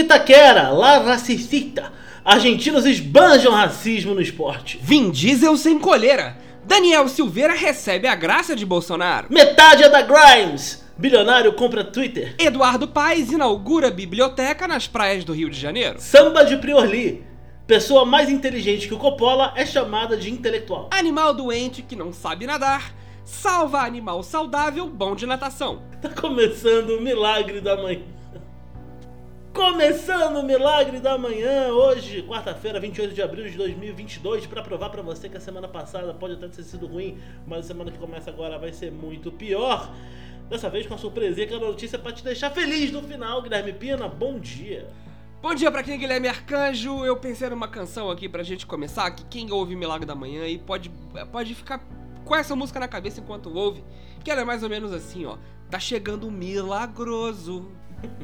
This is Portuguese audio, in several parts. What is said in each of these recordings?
Itaquera, La Racista. Argentinos esbanjam racismo no esporte. Vin Diesel sem coleira. Daniel Silveira recebe a graça de Bolsonaro. Metade é da Grimes. Bilionário compra Twitter. Eduardo Paes inaugura biblioteca nas praias do Rio de Janeiro. Samba de Priorli. Pessoa mais inteligente que o Coppola é chamada de intelectual. Animal doente que não sabe nadar. Salva animal saudável bom de natação. Tá começando o milagre da manhã. Começando o milagre da manhã, hoje, quarta-feira, 28 de abril de 2022, para provar para você que a semana passada pode até ter sido ruim, mas a semana que começa agora vai ser muito pior. Dessa vez com a surpresinha que é a notícia para te deixar feliz no final, Guilherme Pina. Bom dia. Bom dia pra quem é Guilherme Arcanjo. Eu pensei numa canção aqui pra gente começar, que quem ouve Milagre da Manhã aí pode, pode ficar com essa música na cabeça enquanto ouve, que ela é mais ou menos assim, ó. Tá chegando o milagroso.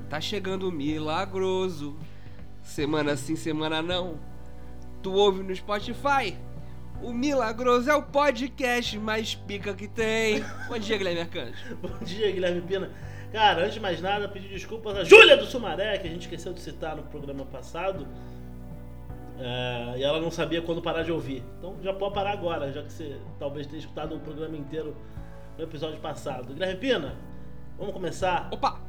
Tá chegando o milagroso. Semana sim, semana não. Tu ouve no Spotify. O Milagroso é o podcast mais pica que tem. Bom dia, Guilherme Arcanjo. Bom dia, Guilherme Pina. Cara, antes de mais nada, pedir desculpas a Júlia do Sumaré, que a gente esqueceu de citar no programa passado. É, e ela não sabia quando parar de ouvir. Então já pode parar agora, já que você talvez tenha escutado o programa inteiro no episódio passado. Guilherme Pina, vamos começar? Opa!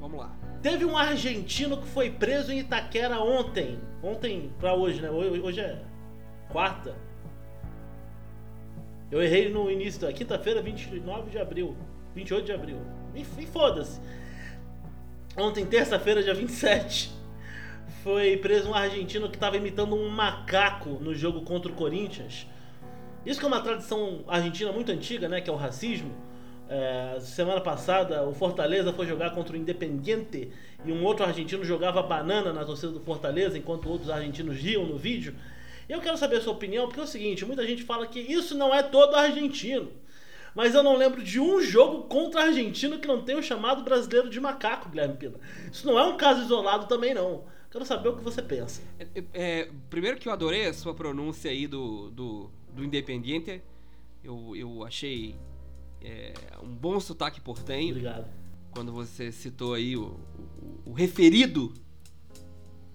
Vamos lá. Teve um argentino que foi preso em Itaquera ontem. Ontem pra hoje, né? Hoje, é quarta. Eu errei no início da quinta-feira, 29 de abril. 28 de abril. Enfim, foda-se. Ontem, terça-feira, dia 27, foi preso um argentino que estava imitando um macaco no jogo contra o Corinthians. Isso que é uma tradição argentina muito antiga, né? Que é o racismo. É, semana passada, o Fortaleza foi jogar contra o Independiente e um outro argentino jogava banana na torcida do Fortaleza, enquanto outros argentinos riam no vídeo. Eu quero saber a sua opinião, porque é o seguinte: muita gente fala que isso não é todo argentino. Mas eu não lembro de um jogo contra argentino que não tenha o chamado brasileiro de macaco, Guilherme Pina. Isso não é um caso isolado também, não. Quero saber o que você pensa. É, é, primeiro que eu adorei a sua pronúncia aí do, do, do Independiente. Eu, eu achei é, um bom sotaque portenho. Obrigado. Quando você citou aí o, o, o referido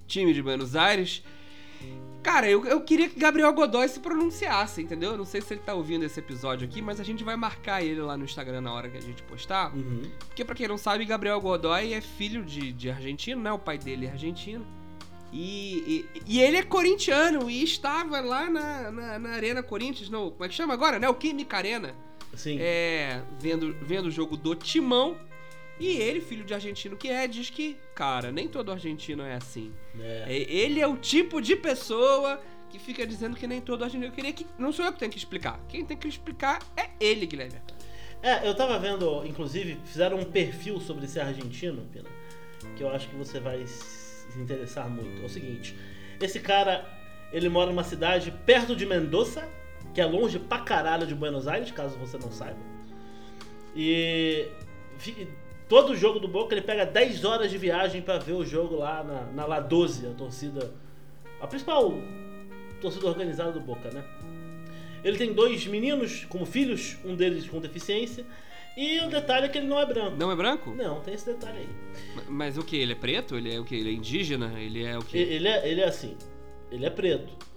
time de Buenos Aires. Cara, eu, eu queria que Gabriel Godoy se pronunciasse, entendeu? Eu não sei se ele tá ouvindo esse episódio aqui, mas a gente vai marcar ele lá no Instagram na hora que a gente postar. Uhum. Porque, pra quem não sabe, Gabriel Godoy é filho de, de argentino, né? O pai dele é argentino. E, e, e ele é corintiano e estava lá na, na, na, Arena Corinthians, no, como é que chama agora, né? O Química Arena. Sim. É, vendo, vendo o jogo do Timão. E ele, filho de argentino que é, diz que, cara, nem todo argentino é assim. É. Ele é o tipo de pessoa que fica dizendo que nem todo argentino. Eu queria que. Não sou eu que tenho que explicar. Quem tem que explicar é ele, Guilherme. É, eu tava vendo, inclusive, fizeram um perfil sobre esse argentino, Pina, que eu acho que você vai se interessar muito. É o seguinte: esse cara, ele mora numa cidade perto de Mendoza, que é longe pra caralho de Buenos Aires, caso você não saiba. E todo jogo do Boca ele pega 10 horas de viagem para ver o jogo lá na, na La 12, a torcida. A principal torcida organizada do Boca, né? Ele tem dois meninos como filhos, um deles com deficiência. E o detalhe é que ele não é branco. Não é branco? Não, tem esse detalhe aí. Mas, mas o que? Ele é preto? Ele é o que? Ele é indígena? Ele é o que? Ele é, ele é assim. Ele é preto.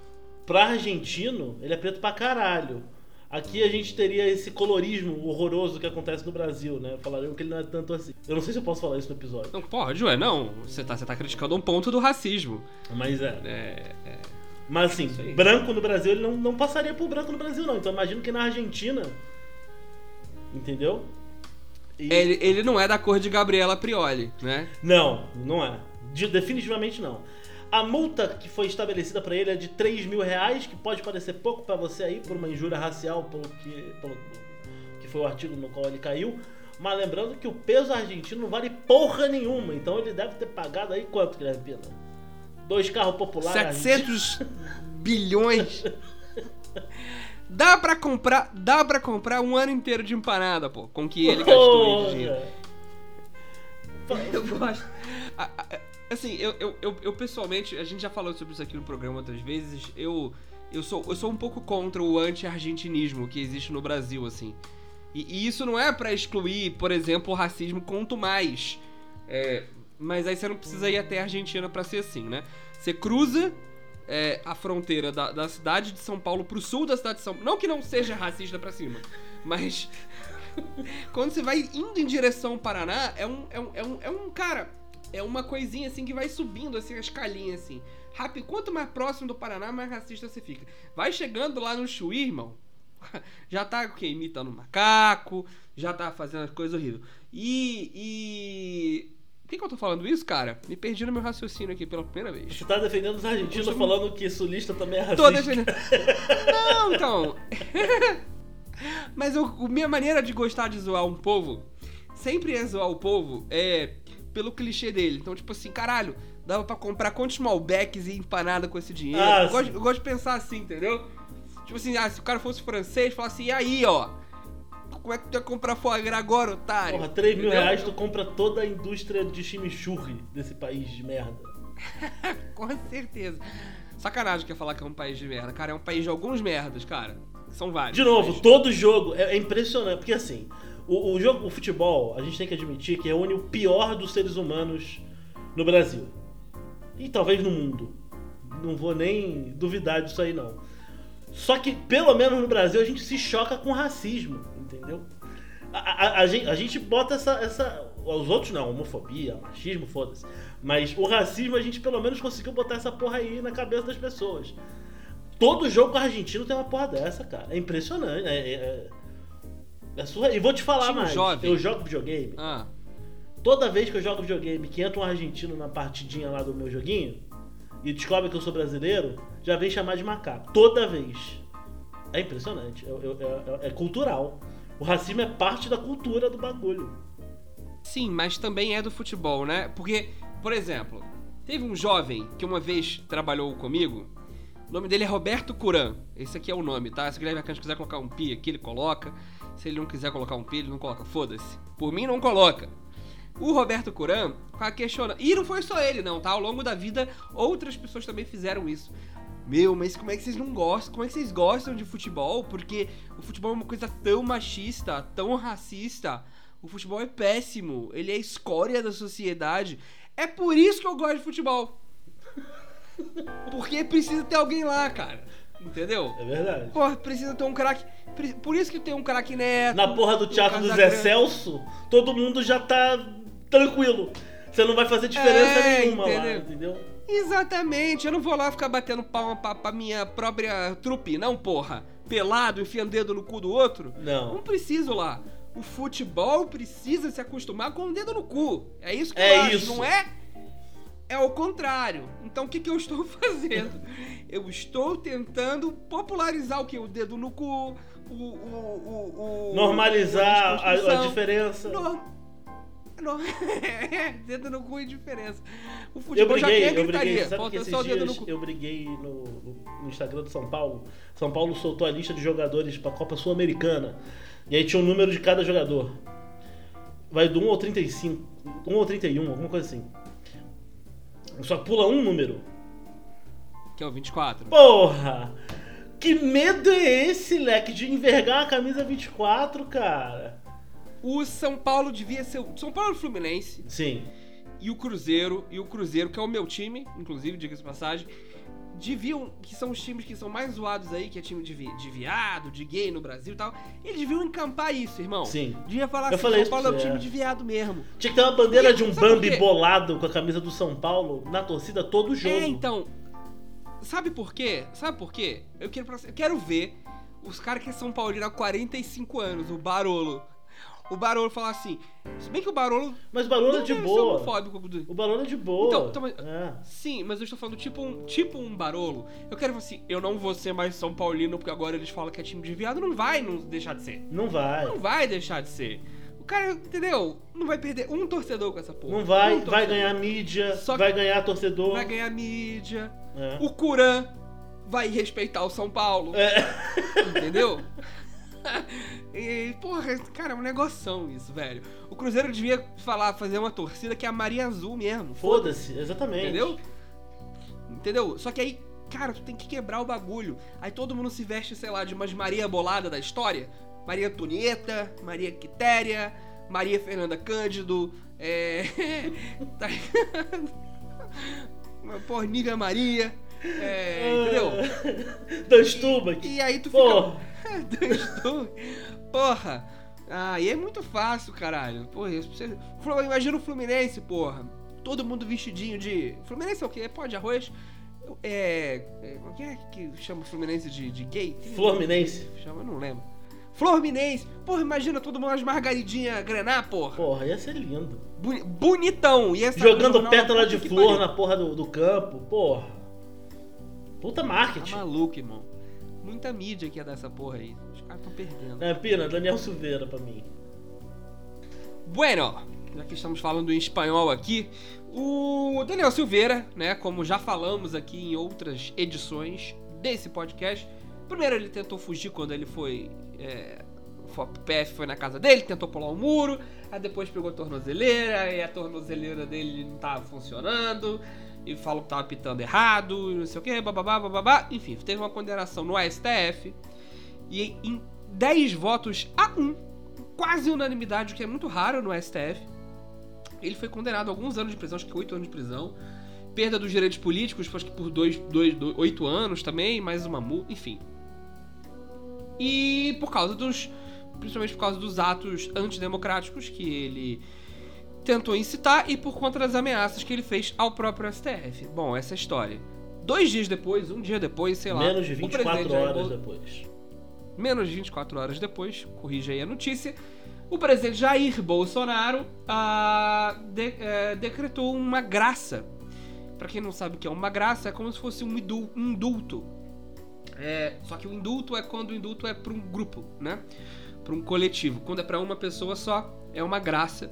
Pra argentino, ele é preto pra caralho. Aqui a gente teria esse colorismo horroroso que acontece no Brasil, né? Falariam que ele não é tanto assim. Eu não sei se eu posso falar isso no episódio. Não pode, ué, não. Você tá, você tá criticando um ponto do racismo. Mas é. É. é... Mas assim, branco no Brasil, ele não, não passaria por branco no Brasil, não. Então imagino que na Argentina. Entendeu? E... Ele, ele não é da cor de Gabriela Prioli, né? Não, não é. De, definitivamente não. A multa que foi estabelecida para ele é de 3 mil reais, que pode parecer pouco para você aí, por uma injúria racial, pelo que, pelo que foi o artigo no qual ele caiu. Mas lembrando que o peso argentino não vale porra nenhuma, então ele deve ter pagado aí quanto, Guilherme Pina? Dois carros populares. 700 bilhões. Dá pra comprar, dá para comprar um ano inteiro de empanada, pô, com que ele gastou de dinheiro. Eu gosto. Assim, eu, eu, eu, eu, pessoalmente, a gente já falou sobre isso aqui no programa outras vezes, eu, eu, sou, eu sou um pouco contra o anti-argentinismo que existe no Brasil, assim. E, e isso não é para excluir, por exemplo, o racismo, quanto mais. É, Mas aí você não precisa ir até a Argentina pra ser assim, né? Você cruza é, a fronteira da, da cidade de São Paulo pro sul da cidade de São Paulo. Não que não seja racista pra cima, mas quando você vai indo em direção ao Paraná, é um, é um, é um, é um cara, é uma coisinha assim que vai subindo assim a escalinha assim. Rápido, quanto mais próximo do Paraná, mais racista você fica. Vai chegando lá no Chuí, irmão. Já tá o quê? Imitando macaco, já tá fazendo as coisas horríveis. E. e... Por que, que eu tô falando isso, cara? Me perdi no meu raciocínio aqui pela primeira vez. Você tá defendendo os argentinos Costumo- falando que sulista também é racista. Tô defendendo. Não, então. Mas eu, a minha maneira de gostar de zoar um povo sempre é zoar o povo é pelo clichê dele. Então, tipo assim, caralho, dava pra comprar quantos Malbecs e empanada com esse dinheiro. Ah, eu, gosto, eu gosto de pensar assim, entendeu? Tipo assim, ah, se o cara fosse francês, falasse, e aí, ó? Como é que tu ia comprar foie gras agora, otário? Porra, 3 mil Entendeu? reais tu compra toda a indústria de chimichurri desse país de merda. Com certeza. Sacanagem que é falar que é um país de merda. Cara, é um país de alguns merdas, cara. São vários. De novo, Mas- todo jogo é, é impressionante, porque assim, o, o jogo, o futebol, a gente tem que admitir que reúne o pior dos seres humanos no Brasil. E talvez no mundo. Não vou nem duvidar disso aí não. Só que, pelo menos no Brasil, a gente se choca com racismo, entendeu? A, a- a gente, a gente bota essa, essa. Os outros não, homofobia, machismo, foda-se. Mas o racismo a gente pelo menos conseguiu botar essa porra aí na cabeça das pessoas. Todo jogo argentino tem uma porra dessa, cara. É impressionante. É, é, é. E vou te falar Time mais. jovem. Eu jogo videogame. Ah, Toda vez que eu jogo videogame que entra um argentino na partidinha lá do meu joguinho e descobre que eu sou brasileiro, já vem chamar de macaco. Toda vez. É impressionante. É, é- é- é cultural. O racismo é parte da cultura do bagulho. sim, mas também é do futebol, né? Porque, por exemplo, teve um jovem que uma vez trabalhou comigo. O nome dele é Roberto Curan. Esse aqui é o nome, tá? Se o Guilherme Arcanjo quiser colocar um pi aqui, ele coloca. Se ele não quiser colocar um pi, ele não coloca. Foda-se. Por mim, não coloca. O Roberto Curan ficava questionando. E não foi só ele, não, tá? Ao longo da vida, outras pessoas também fizeram isso. Meu, mas como é que vocês não gostam? Como é que vocês gostam de futebol? Porque o futebol é uma coisa tão machista, tão racista. O futebol é péssimo. Ele é a escória da sociedade. É por isso que eu gosto de futebol. Porque precisa ter alguém lá, cara. Entendeu? É verdade. Porra, precisa ter um craque. Por isso que tem um craque neto. Na porra do teatro do Zé. Celso, todo mundo já tá tranquilo. Você não vai fazer diferença É, nenhuma lá, entendeu? entendeu? Exatamente, eu não vou lá ficar batendo palma pra, pra minha própria trupe, não, porra. Pelado, enfiando dedo no cu do outro. Não Não. preciso lá. O futebol precisa se acostumar com o dedo no cu. É isso que É eu acho, isso. não é? É o contrário. Então o que, que eu estou fazendo? Eu estou tentando popularizar o que? O dedo no cu, o. o, o, o Normalizar a, a diferença. No... No... dedo no cu e diferença. O Eu futebol já briguei, a eu briguei. gritaria. Falta esses só o dedo no dias cu. eu briguei no, no Instagram do São Paulo. São Paulo soltou a lista de jogadores pra Copa Sul-Americana. E aí tinha um número de cada jogador. Vai do 1 ao 35. 1 ao 31, alguma coisa assim. Só pula um número. Que é o 24. Porra! Que medo é esse, leque, de envergar a camisa 24, cara? O São Paulo devia ser. O São Paulo e o Fluminense. Sim. E o Cruzeiro. E o Cruzeiro, que é o meu time, inclusive, diga-se de passagem. Deviam. Que são os times que são mais zoados aí, que é time de, vi- de viado, de gay no Brasil e tal. Eles deviam encampar isso, irmão. Sim. Devia falar Eu assim: falei São Paulo é você, time é. de viado mesmo. Tinha que ter uma bandeira E- de um Bambi bolado com a camisa do São Paulo na torcida todo jogo. É, então. Sabe por quê? Sabe por quê? Eu quero, eu quero ver os caras que são Paulino há 45 anos, o Barolo. O Barolo falar assim. Se bem que o Barolo. Mas o Barulho é de ser boa. O Barulho é de boa. Então, então, É. Sim, mas eu estou falando tipo um, tipo um Barolo. Eu quero assim, eu não vou ser mais São Paulino porque agora eles falam que é time de viado. Não vai não deixar de ser. Não vai. Não vai deixar de ser. O cara, entendeu? Não vai perder um torcedor com essa porra. Não vai, Um vai ganhar mídia, Só vai ganhar torcedor. Vai ganhar mídia. É. O Curan vai respeitar o São Paulo. É. Entendeu? e, porra, cara, é um negoção isso, velho. O Cruzeiro devia falar, fazer uma torcida que é a Maria Azul mesmo. Foda-se, exatamente. Entendeu? Entendeu? Só que aí, cara, tu tem que quebrar o bagulho. Aí todo mundo se veste, sei lá, de umas Maria Bolada da história. Maria Antonieta, Maria Quitéria, Maria Fernanda Cândido, É. tá Porra, Niga Maria. É, entendeu? Dan Stubach. E aí tu Porra. Dan Stubach. Porra. Ah, e é muito fácil, caralho. Porra, você... Imagina o Fluminense, porra. Todo mundo vestidinho de. Fluminense é o quê? É pó de arroz? É. é... Quem é que chama o Fluminense de, de gay? Fluminense. Chama, eu não lembro. Fluminense. Porra, imagina todo mundo umas margaridinhas grenar, porra. Porra, ia ser lindo. Boni- bonitão. Ia no Jogando pétala de que flor pariu. na porra do, do campo. Porra. Puta Tá marketing. maluco, irmão. Muita mídia que ia dar essa porra aí. Os caras tão perdendo. É, Pina, Daniel Silveira pra mim. Bueno, já que estamos falando em espanhol aqui, o Daniel Silveira, né, como já falamos aqui em outras edições desse podcast, primeiro ele tentou fugir quando ele foi. É, o PF foi na casa dele, tentou pular o muro, aí depois pegou a tornozeleira, e a tornozeleira dele não tava funcionando, e falou que tava pitando errado, não sei o que, bababá, bababá. Enfim, teve uma condenação no STF, e em 10 votos a 1, quase unanimidade, o que é muito raro no STF. Ele foi condenado a alguns anos de prisão, acho que 8 anos de prisão. Perda dos direitos políticos, acho que por 2, 8 anos também, mais uma multa, enfim. E por causa dos. Principalmente por causa dos atos antidemocráticos que ele tentou incitar e por conta das ameaças que ele fez ao próprio STF. Bom, essa é a história. Dois dias depois, um dia depois, sei lá. Menos de o 24 presidente Jair horas Bol- depois. menos de 24 horas depois, corrija aí a notícia, o presidente Jair Bolsonaro ah, de- eh, decretou uma graça. Pra quem não sabe o que é uma graça, é como se fosse um indul- indulto. É, só que o indulto é quando o indulto é pra um grupo, né? Pra um coletivo. Quando é pra uma pessoa só, é uma graça.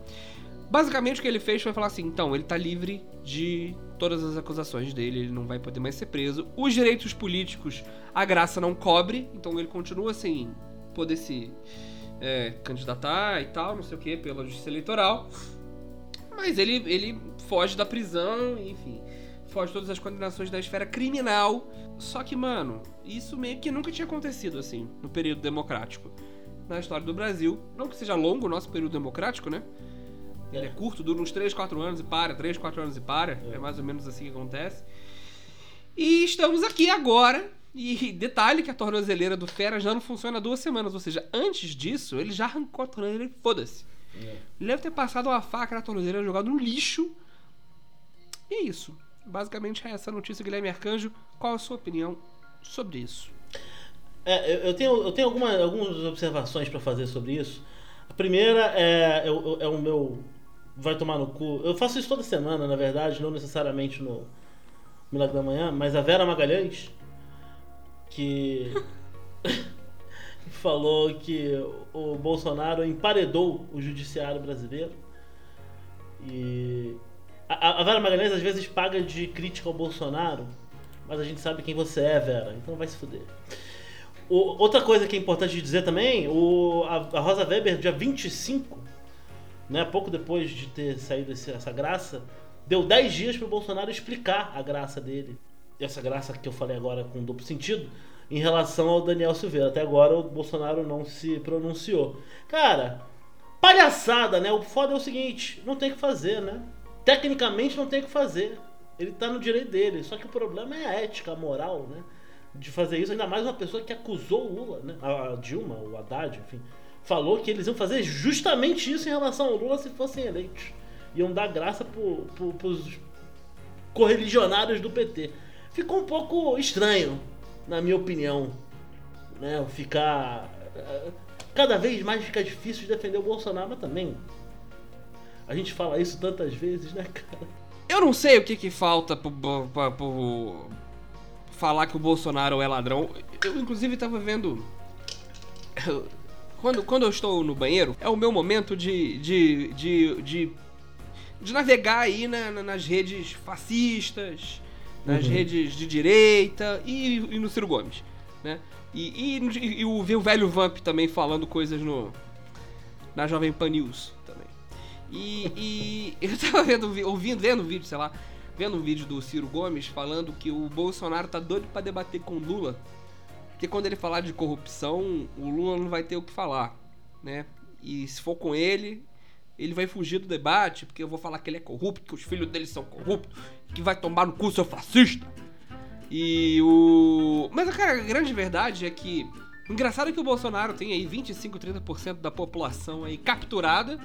Basicamente o que ele fez foi falar assim: então, ele tá livre de todas as acusações dele, ele não vai poder mais ser preso. Os direitos políticos, a graça não cobre, então ele continua sem poder se é, candidatar e tal, não sei o que, pela justiça eleitoral. Mas ele, ele foge da prisão, enfim, foge todas as condenações da esfera criminal. Só que, mano, isso meio que nunca tinha acontecido assim, no período democrático. Na história do Brasil. Não que seja longo o nosso período democrático, né? Ele é curto, dura uns 3, 4 anos e para, 3, 4 anos e para. É. mais ou menos assim que acontece. E estamos aqui agora. E detalhe que a tornozeleira do Fera já não funciona há duas semanas. Ou seja, antes disso, ele já arrancou a tornozeleira e foda-se. É. Ele deve ter passado uma faca na tornozeleira, jogado no lixo. E é isso. Basicamente é essa notícia, Guilherme Arcanjo. Qual a sua opinião sobre isso? É, eu- eu tenho, eu tenho alguma, algumas observações pra fazer sobre isso. A primeira é, é, é o meu. Vai tomar no cu. Eu faço isso toda semana, na verdade, não necessariamente no Milagre da Manhã, mas a Vera Magalhães, que falou que o Bolsonaro emparedou o judiciário brasileiro. E a, Vera Magalhães às vezes paga de crítica ao Bolsonaro, mas a gente sabe quem você é, Vera, então vai se fuder. O- outra coisa que é importante dizer também, o, a, a Rosa Weber, dia 25, né, pouco depois de ter saído esse- essa graça, deu 10 dias pro Bolsonaro explicar a graça dele. Essa graça que eu falei agora com duplo sentido, em relação ao Daniel Silveira. Até agora o Bolsonaro não se pronunciou. Cara, palhaçada, né? O foda é o seguinte, não tem o que fazer, né? Tecnicamente não tem o que fazer. Ele tá no direito dele. Só que o problema é a ética, a moral, né? De fazer isso, ainda mais uma pessoa que acusou o Lula, né? A Dilma, o Haddad, enfim. Falou que eles iam fazer justamente isso em relação ao Lula se fossem eleitos. Iam dar graça pro, pro, pros correligionários do PT. Ficou um pouco estranho, na minha opinião. Né? Ficar. eh, Cada vez mais fica difícil de defender o Bolsonaro, mas também. A gente fala isso tantas vezes, né, cara? Eu não sei o que que falta pro, pro- pro falar que o Bolsonaro é ladrão. Eu, inclusive, tava vendo. Quando, quando eu estou no banheiro, é o meu momento de. de. de. de, de navegar aí na- na- nas redes fascistas, nas Uhum. redes de direita e, e no Ciro Gomes, né? E, e, e o, ver o velho Vamp também falando coisas no. na Jovem Pan News também. E, eu tava vendo, vi- ouvindo, vendo um vídeo, sei lá, vendo um vídeo do Ciro Gomes falando que o Bolsonaro tá doido pra debater com o Lula. Porque quando ele falar de corrupção, o Lula não vai ter o que falar, né? E se for com ele, ele vai fugir do debate, porque eu vou falar que ele é corrupto, que os filhos dele são corruptos, que vai tomar no cu seu fascista. E o. Mas, cara, a grande verdade é que. Engraçado que o Bolsonaro tem aí 25, 30% da população aí capturada.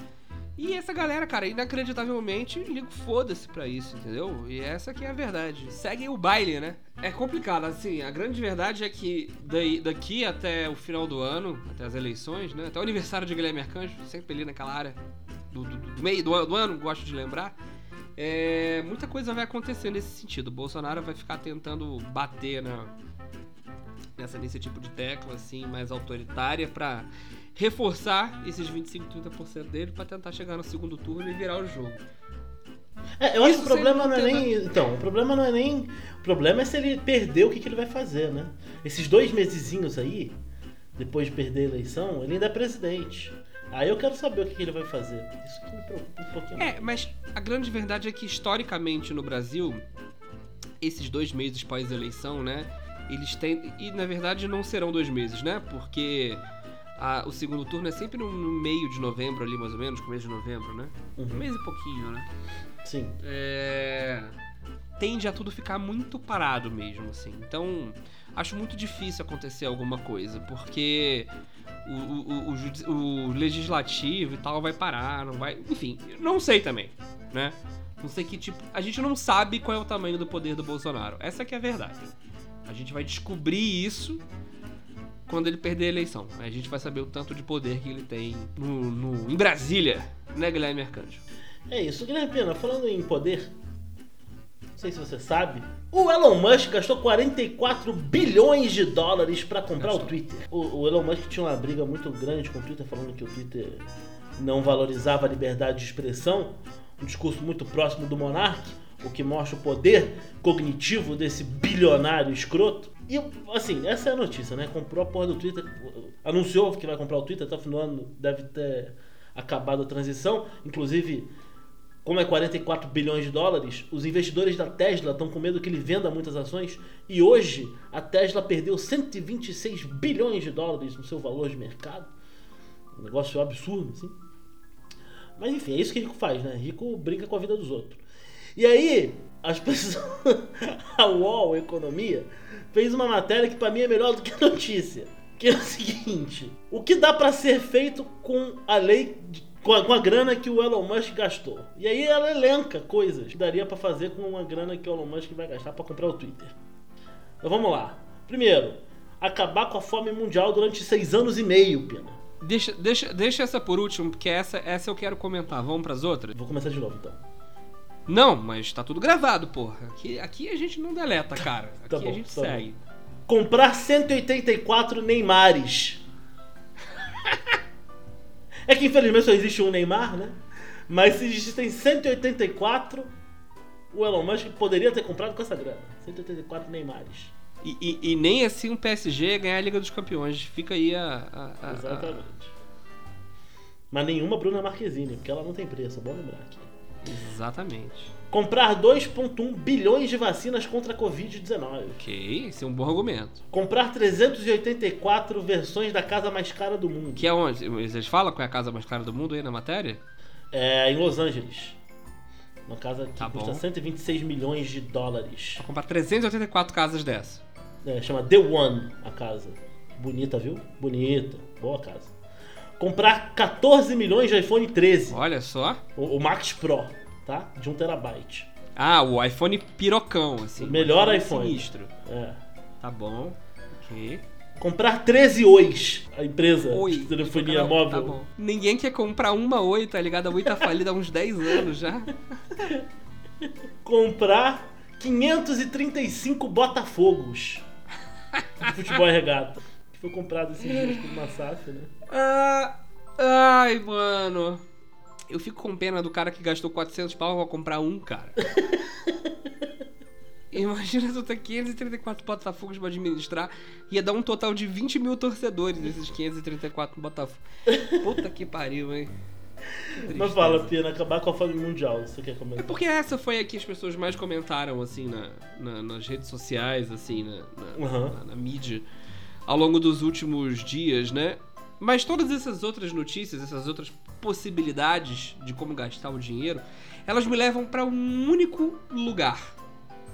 E essa galera, cara, inacreditavelmente liga foda-se pra isso, entendeu? E essa que é a verdade. Seguem o baile, né? É complicado, assim, a grande verdade é que daí, daqui até o final do ano, até as eleições, né? Até o aniversário de Guilherme Arcanjo, sempre ali naquela área do, do, do meio do, do, ano, gosto de lembrar. É, muita coisa vai acontecer nesse sentido. O Bolsonaro vai ficar tentando bater na, nessa, nesse tipo de tecla, assim, mais autoritária, pra reforçar esses 25, 30% dele para tentar chegar no segundo turno e virar o jogo. É, eu acho que o problema não é nem. Então, o problema não é nem. O problema é se ele perder o que, que ele vai fazer, né? Esses dois mesezinhos aí, depois de perder a eleição, ele ainda é presidente. Aí eu quero saber o que, que ele vai fazer. Isso que me preocupa um pouquinho. É, mas a grande verdade é que historicamente no Brasil, esses dois meses pós-eleição, né? Eles têm. E na verdade não serão dois meses, né? Porque a, o segundo turno é sempre no, no, meio de novembro ali, mais ou menos, começo de novembro, né? Uhum. Um mês e pouquinho, né? Sim. É... Tende a tudo ficar muito parado mesmo, assim. Então, acho muito difícil acontecer alguma coisa, porque o, o, o, o, legislativo e tal vai parar, não vai. Enfim, não sei também, né? Não sei que tipo. A gente não sabe qual é o tamanho do poder do Bolsonaro. Essa que é a verdade. A gente vai descobrir isso quando ele perder a eleição. Aí a gente vai saber o tanto de poder que ele tem no, no em Brasília, né, Guilherme Arcanjo? É isso, Guilherme Pena, falando em poder, não sei se você sabe, o Elon Musk gastou 44 bilhões de dólares para comprar o Twitter. O, o, Elon Musk tinha uma briga muito grande com o Twitter, falando que o Twitter não valorizava a liberdade de expressão, um discurso muito próximo do Monark, o que mostra o poder cognitivo desse bilionário escroto. E, assim, essa é a notícia, né? Comprou a porra do Twitter, anunciou que vai comprar o Twitter, até o final do ano deve ter acabado a transição. Inclusive, como é 44 bilhões de dólares, os investidores da Tesla estão com medo que ele venda muitas ações. E hoje, a Tesla perdeu 126 bilhões de dólares no seu valor de mercado. Um negócio absurdo, assim. Mas enfim, é isso que rico faz, né? Rico brinca com a vida dos outros. E aí, as pessoas. a UOL Economia fez uma matéria que para mim é melhor do que a notícia. Que é o seguinte: o que dá para ser feito com a lei. Com a, com a, grana que o Elon Musk gastou. E aí ela elenca coisas que daria para fazer com uma grana que o Elon Musk vai gastar para comprar o Twitter. Então vamos lá. Primeiro, acabar com a fome mundial durante seis anos e meio, Pena. Deixa, deixa, deixa essa por último, porque essa, essa eu quero comentar. Vamos para as outras? Vou começar de novo então. Não, mas tá tudo gravado, porra. Aqui, aqui a gente não deleta, cara. Tá aqui tá bom, a gente tá segue. Bom. Comprar 184 Neymares. é que infelizmente só existe um Neymar, né? Mas se existem 184, o Elon Musk poderia ter comprado com essa grana. 184 Neymares. E, e, e nem assim um PSG ganhar a Liga dos Campeões. Fica aí a. a, a Exatamente. A... Mas nenhuma Bruna Marquezine, porque ela não tem preço, é bom lembrar aqui. Exatamente. Comprar 2,1 bilhões de vacinas contra a Covid-19. Ok, esse é um bom argumento. Comprar 384 versões da casa mais cara do mundo. Que é onde? Eles falam qual é a casa mais cara do mundo aí na matéria? É em Los Angeles. Uma casa que tá custa bom. 126 milhões de dólares. Pra comprar 384 casas dessa. É, chama The One a casa. Bonita, viu? Bonita. Boa casa comprar 14 milhões de iPhone 13. Olha só. O, o Max Pro, tá? De 1 terabyte. Ah, o iPhone pirocão, assim. O melhor iPhone. Sinistro. É. Tá bom. Ok. Comprar 13 Ois, a empresa Oi. de telefonia móvel. Tá bom. Ninguém quer comprar uma Oi, tá ligado? A Oi tá falida há uns 10 anos já. comprar 535 Botafogos de futebol e regata foi comprado esses dias por uma SAF, né? Ah, ai, mano. Eu fico com pena do cara que gastou 400 pau pra comprar um, cara. Imagina tu ter 534 Botafogos pra administrar. Ia dar um total de 20 mil torcedores nesses 534 Botafogos. Puta que pariu, hein? Mas fala, Pina, acabar com a fome mundial, você quer comentar? É porque essa foi a que as pessoas mais comentaram, assim, na, na nas redes sociais, assim, na, na, uhum. na mídia ao longo dos últimos dias, né? Mas todas essas outras notícias, essas outras possibilidades de como gastar o dinheiro, elas me levam para um único lugar.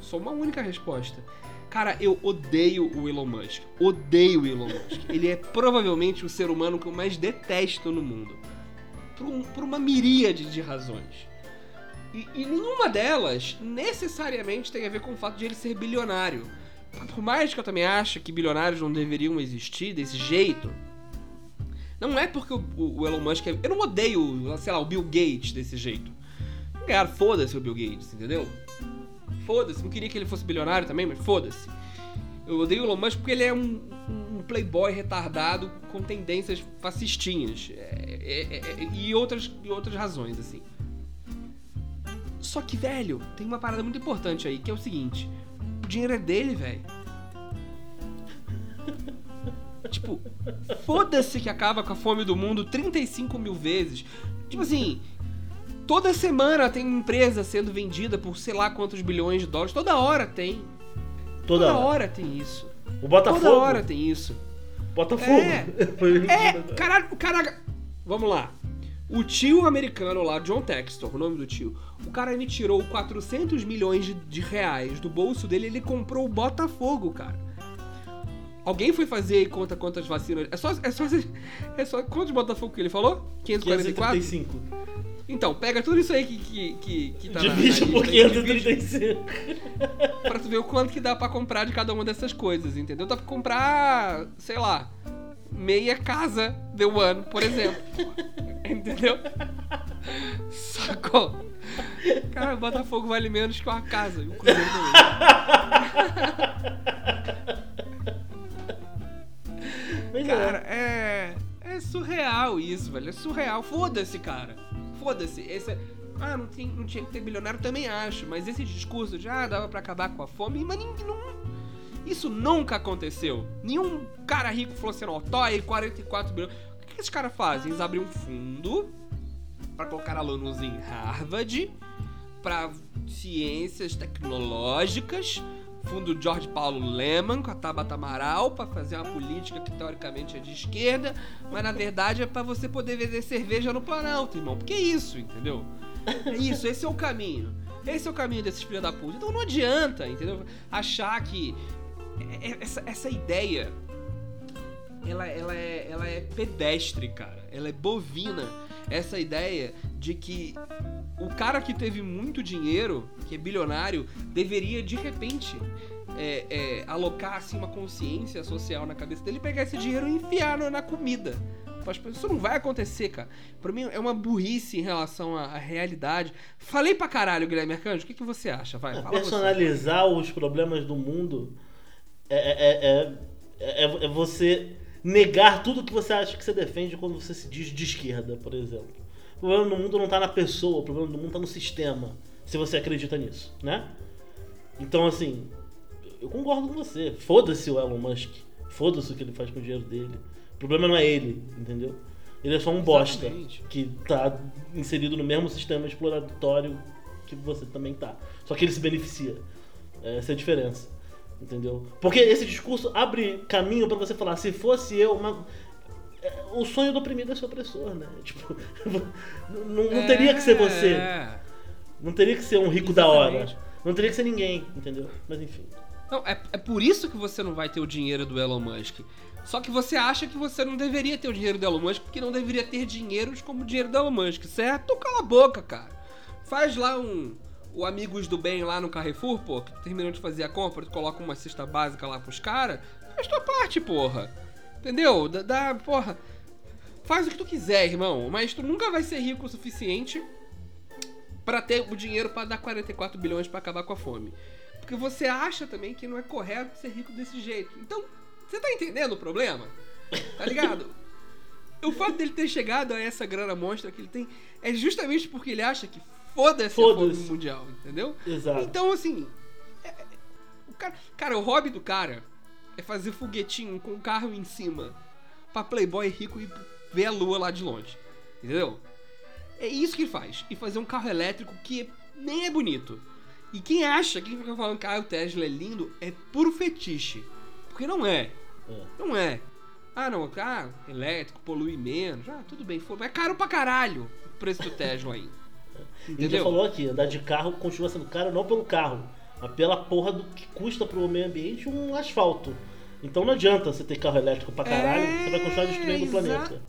Só uma única resposta. Cara, eu odeio o Elon Musk. Odeio o Elon Musk. Ele é provavelmente o ser humano que eu mais detesto no mundo. Por, um- por uma miríade de razões. E, e nenhuma delas necessariamente tem a ver com o fato de ele ser bilionário. Por mais que eu também ache que bilionários não deveriam existir desse jeito, não é porque o, o- Elon Musk é. Eu não odeio, sei lá, o Bill Gates desse jeito. Cara, foda-se o Bill Gates, entendeu? Foda-se, não queria que ele fosse bilionário também, mas foda-se. Eu odeio o Elon Musk porque ele é um, um playboy retardado com tendências fascistinhas. É, é, é, é, e, outras, e outras razões, assim. Só que, velho, tem uma parada muito importante aí, que é o seguinte: o dinheiro é dele, velho. tipo, foda-se que acaba com a fome do mundo 35 mil vezes. Tipo assim, toda semana tem empresa sendo vendida por sei lá quantos bilhões de dólares. Toda hora tem. Toda, Toda hora. hora tem isso. O Botafogo. Toda hora tem isso. Botafogo. É. É, caralho, caraca. Vamos lá. O tio americano lá, John Textor, o nome do tio, o cara me tirou 400 milhões de, de reais do bolso dele e ele comprou o Botafogo, cara. Alguém foi fazer e conta quantas vacinas. É só. É só. É só quantos Botafogo que ele falou? 544? 535. Então, pega tudo isso aí que, que, que, que tá na- Divide na por aí, divide 535. pra tu ver o quanto que dá pra comprar de cada uma dessas coisas, entendeu? Dá pra comprar, sei lá, meia casa The One, por exemplo. entendeu? Sacou? Cara, o Botafogo vale menos que uma casa. E o Cruzeiro também. Mas Cara, é. é. É surreal isso, velho. É surreal. Foda-se, cara. Foda-se. Esse é- Ah, não, tem, não tinha que ter bilionário, também acho. Mas esse discurso de ah, dava pra acabar com a fome, mas ninguém não. Isso nunca aconteceu. Nenhum cara rico falou assim, ó, tô aí 44 bilhões. O que, que esses caras fazem? Eles abrem um fundo pra colocar alunos em Harvard, pra ciências tecnológicas, fundo George Paulo Leman com a Tabata Amaral pra fazer uma política que teoricamente é de esquerda, mas na verdade é pra você poder vender cerveja no Planalto, irmão. Porque é isso, entendeu? É isso, esse é o caminho. Esse é o caminho desses filhos da puta. Então não adianta, entendeu? Achar que essa, essa ideia ela, ela, é, ela é pedestre, cara. Ela é bovina. Essa ideia de que o cara que teve muito dinheiro, que é bilionário, deveria de repente é, é, alocar assim, uma consciência social na cabeça dele, pegar esse dinheiro e enfiar na comida. Pessoas. Isso não vai acontecer, cara. Pra mim é uma burrice em relação à, à realidade. Falei pra caralho, Guilherme Arcanjo. O que, que você acha? Vai, fala você. Personalizar os problemas do mundo é, é, é, é, é você negar tudo que você acha que você defende quando você se diz de esquerda, por exemplo. O problema do mundo não tá na pessoa, o problema do mundo tá no sistema, se você acredita nisso, né? Então, assim, eu concordo com você. Foda-se o Elon Musk. Foda-se o que ele faz com o dinheiro dele. O problema não é ele, entendeu? Ele é só um bosta Exatamente. que tá inserido no mesmo sistema exploratório que você também tá. Só que ele se beneficia. Essa é a diferença. Entendeu? Porque esse discurso abre caminho pra você falar, se fosse eu, uma- é, o sonho do oprimido é ser opressor, né? Tipo, não, não teria que ser você. É. Não teria que ser um rico da hora. Exatamente. Não teria que ser ninguém, entendeu? Mas enfim. Não, é, é por isso que você não vai ter o dinheiro do Elon Musk. Só que você acha que você não deveria ter o dinheiro do Elon Musk porque não deveria ter dinheiros como o dinheiro do Elon Musk, certo? Então cala a boca, cara. Faz lá um. O Amigos do Bem lá no Carrefour, pô, que terminou de fazer a compra, tu coloca uma cesta básica lá pros caras. Faz tua parte, porra. Entendeu? Dá, porra. Faz o que tu quiser, irmão. Mas tu nunca vai ser rico o suficiente pra ter o dinheiro pra dar 44 bilhões pra acabar com a fome. Porque você acha também que não é correto ser rico desse jeito. Então, você tá entendendo o problema? Tá ligado? o fato dele ter chegado a essa grana monstra que ele tem é justamente porque ele acha que foda-se a fome mundial, entendeu? Exato. Então, assim. é- é- o cara, cara, o hobby do cara é fazer foguetinho com o carro em cima pra playboy rico e ver a lua lá de longe. Entendeu? É isso que ele faz. E fazer um carro elétrico que nem é bonito. E quem acha, quem fica falando que ah, o Tesla é lindo, é puro fetiche. Porque não é. É. Não é. Ah, não, ah, elétrico, polui menos. Ah, tudo bem, foi. Mas é caro pra caralho o preço do Tesla aí. E já Entendeu? falou aqui, andar de carro continua sendo caro não pelo carro, mas pela porra do que custa pro meio ambiente um asfalto. Então não adianta você ter carro elétrico pra caralho, É, você vai continuar destruindo o exa- planeta.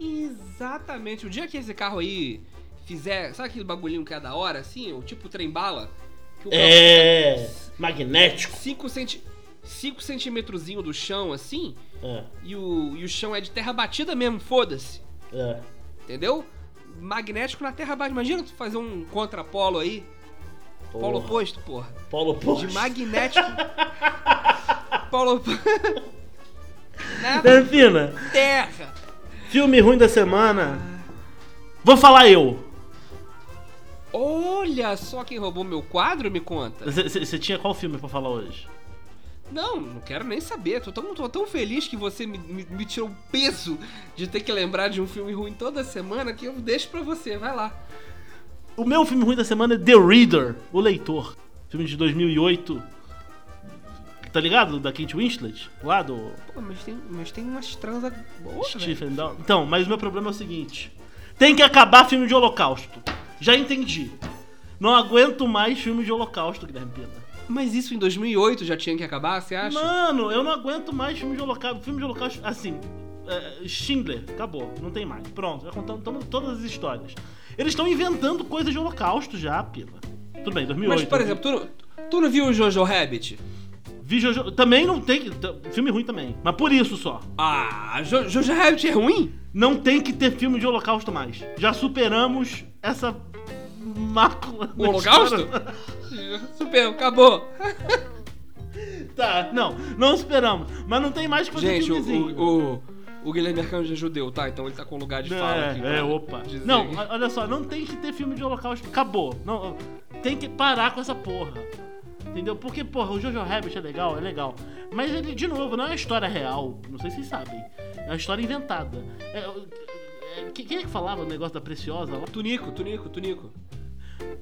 Exatamente. O dia que esse carro aí fizer. Sabe aquele bagulhinho que é da hora, assim? O tipo trem-bala? Que o carro É. Magnético. 5 centi 5 centímetrozinho do chão, assim, É, e o, e o chão é de terra batida mesmo, foda-se. é. Entendeu? Magnético na terra batida. Imagina tu fazer um contrapolo aí. Polo Porra. oposto, porra. Polo oposto. De magnético. polo Na Delfina, terra. filme ruim da semana. Vou falar eu. Olha só quem roubou meu quadro, me conta. Você tinha qual filme pra falar hoje? Não, não quero nem saber. Tô tão, tô tão feliz que você me, me- me tirou o peso de ter que lembrar de um filme ruim toda semana que eu deixo pra você. Vai lá. O meu filme ruim da semana é The Reader, O Leitor. Filme de 2008. Tá ligado? Da Kate Winslet? Lá do Pô, mas tem, mas tem umas transas boas. Stephen Down. Então, mas o meu problema é o seguinte: tem que acabar filme de Holocausto. Já entendi. Não aguento mais filme de Holocausto, Guilherme Pina. Mas isso em 2008 já tinha que acabar, você acha? Mano, eu não aguento mais filme de Holocausto. Filme de Holocausto, assim. é, Schindler, acabou, não tem mais. Pronto, já contamos to- todas as histórias. Eles estão inventando coisas de Holocausto já, Pila. Tudo bem, 2008. Mas, por exemplo, tu, não- tu não viu o Jojo Rabbit? Vi Jojo- Também não tem Filme ruim também. Mas por isso só. Ah, Jo- Jojo Rabbit é ruim? Não tem que ter filme de Holocausto mais. Já superamos essa mácula. O Holocausto? Super, acabou. Tá, não, não superamos. Mas não tem mais que fazer Gente, o, filmezinho. o, o, o Guilherme Arcanjo é judeu, tá? Então ele tá com lugar de fala aqui. É, pra é, opa. dizer. Não, olha só, não tem que ter filme de holocausto. Acabou. Não, tem que parar com essa porra. Entendeu? Porque, porra, o Jojo Rabbit é legal, é legal. Mas ele, de novo, não é uma história real. Não sei se vocês sabem. É uma história inventada. É, é, é, quem é que falava o negócio da Preciosa lá? Tunico, Tunico, Tunico.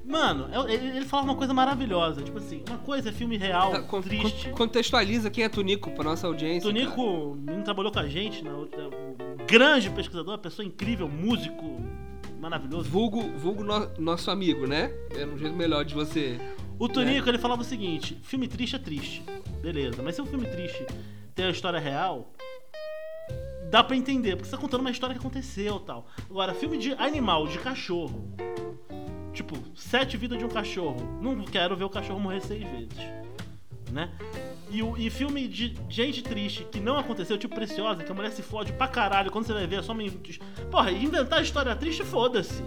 Mano, é- ele, ele fala uma coisa maravilhosa. Tipo assim, uma coisa é filme real, Tá, con- triste. con- contextualiza quem é Tunico pra nossa audiência. cara. Tonico não trabalhou com a gente, na outra, um grande pesquisador, uma pessoa incrível, músico maravilhoso. Vulgo, vulgo no- nosso amigo, né? Era um jeito melhor de você. O Tonico, ele falava o seguinte: filme triste é triste. Beleza, mas se um filme triste tem a história real, dá pra entender, porque você tá contando uma história que aconteceu tal. Agora, filme de animal, de cachorro. Tipo, sete vidas de um cachorro. Não quero ver o cachorro morrer seis vezes. Né? E, o, e filme de gente triste que não aconteceu, tipo Preciosa, que a mulher se fode pra caralho, quando você vai ver é só uma. Porra, inventar história triste, foda-se.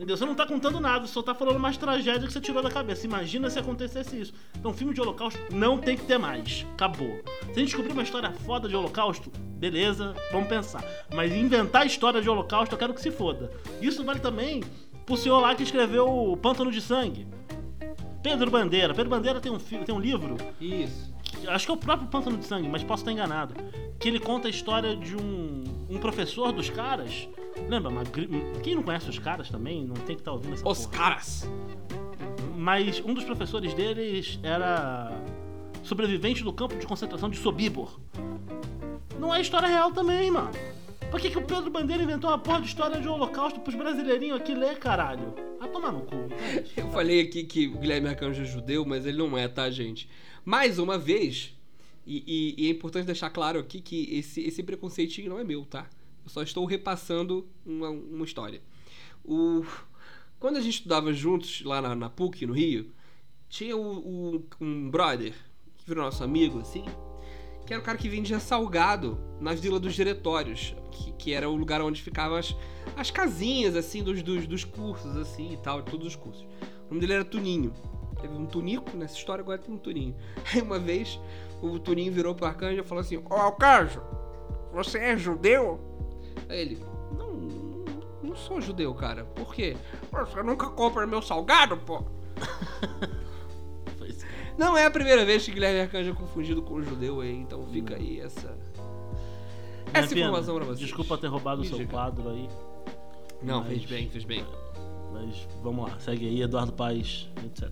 Entendeu? Você não tá contando nada, só tá falando umas tragédias que você tirou da cabeça. Imagina se acontecesse isso. Então, filme de holocausto não tem que ter mais. Acabou. Se a gente descobrir uma história foda de holocausto, beleza, vamos pensar. Mas inventar história de holocausto, eu quero que se foda. Isso vale também pro senhor lá que escreveu o Pântano de Sangue. Pedro Bandeira. Pedro Bandeira tem um, tem um livro Isso. acho que é o próprio Pântano de Sangue, mas posso estar enganado. Que ele conta a história de um, um professor dos caras. Lembra? Magri- Quem não conhece os caras também não tem que estar ouvindo essa Os porra. caras. Mas um dos professores deles era sobrevivente do campo de concentração de Sobibor. Não é história real também, mano. Por que, que o Pedro Bandeira inventou uma porra de história de holocausto pros brasileirinhos aqui ler, caralho? Vai tomar no cu. Eu falei aqui que o Guilherme Arcanjo é judeu, mas ele não é, tá, gente? Mais uma vez, e, e- e é importante deixar claro aqui que esse, esse preconceitinho não é meu, tá? Eu só estou repassando uma, uma história. O, quando a gente estudava juntos lá na, na PUC, no Rio, tinha o, o- um brother, que virou nosso amigo, assim, que era o cara que vendia salgado na Vila dos Diretórios, que, que era o lugar onde ficavam as, as casinhas, assim, dos, dos, dos cursos, assim, e tal, todos os cursos. O nome dele era Tuninho. Teve um Tunico nessa história, agora tem um Tuninho. Aí uma vez, o Tuninho virou pro Arcanjo e falou assim, Ô Arcanjo, você é judeu? Aí ele, não, não, não sou judeu, cara. Por quê? Você nunca compra meu salgado, pô? Não é a primeira vez que Guilherme Arcanjo é confundido com o judeu aí, então fica aí essa... Essa Minha informação pena. pra vocês. Desculpa ter roubado o seu diga. quadro aí. Não, Mas- fez bem, fez bem. Mas vamos lá, segue aí, Eduardo Paes, etc.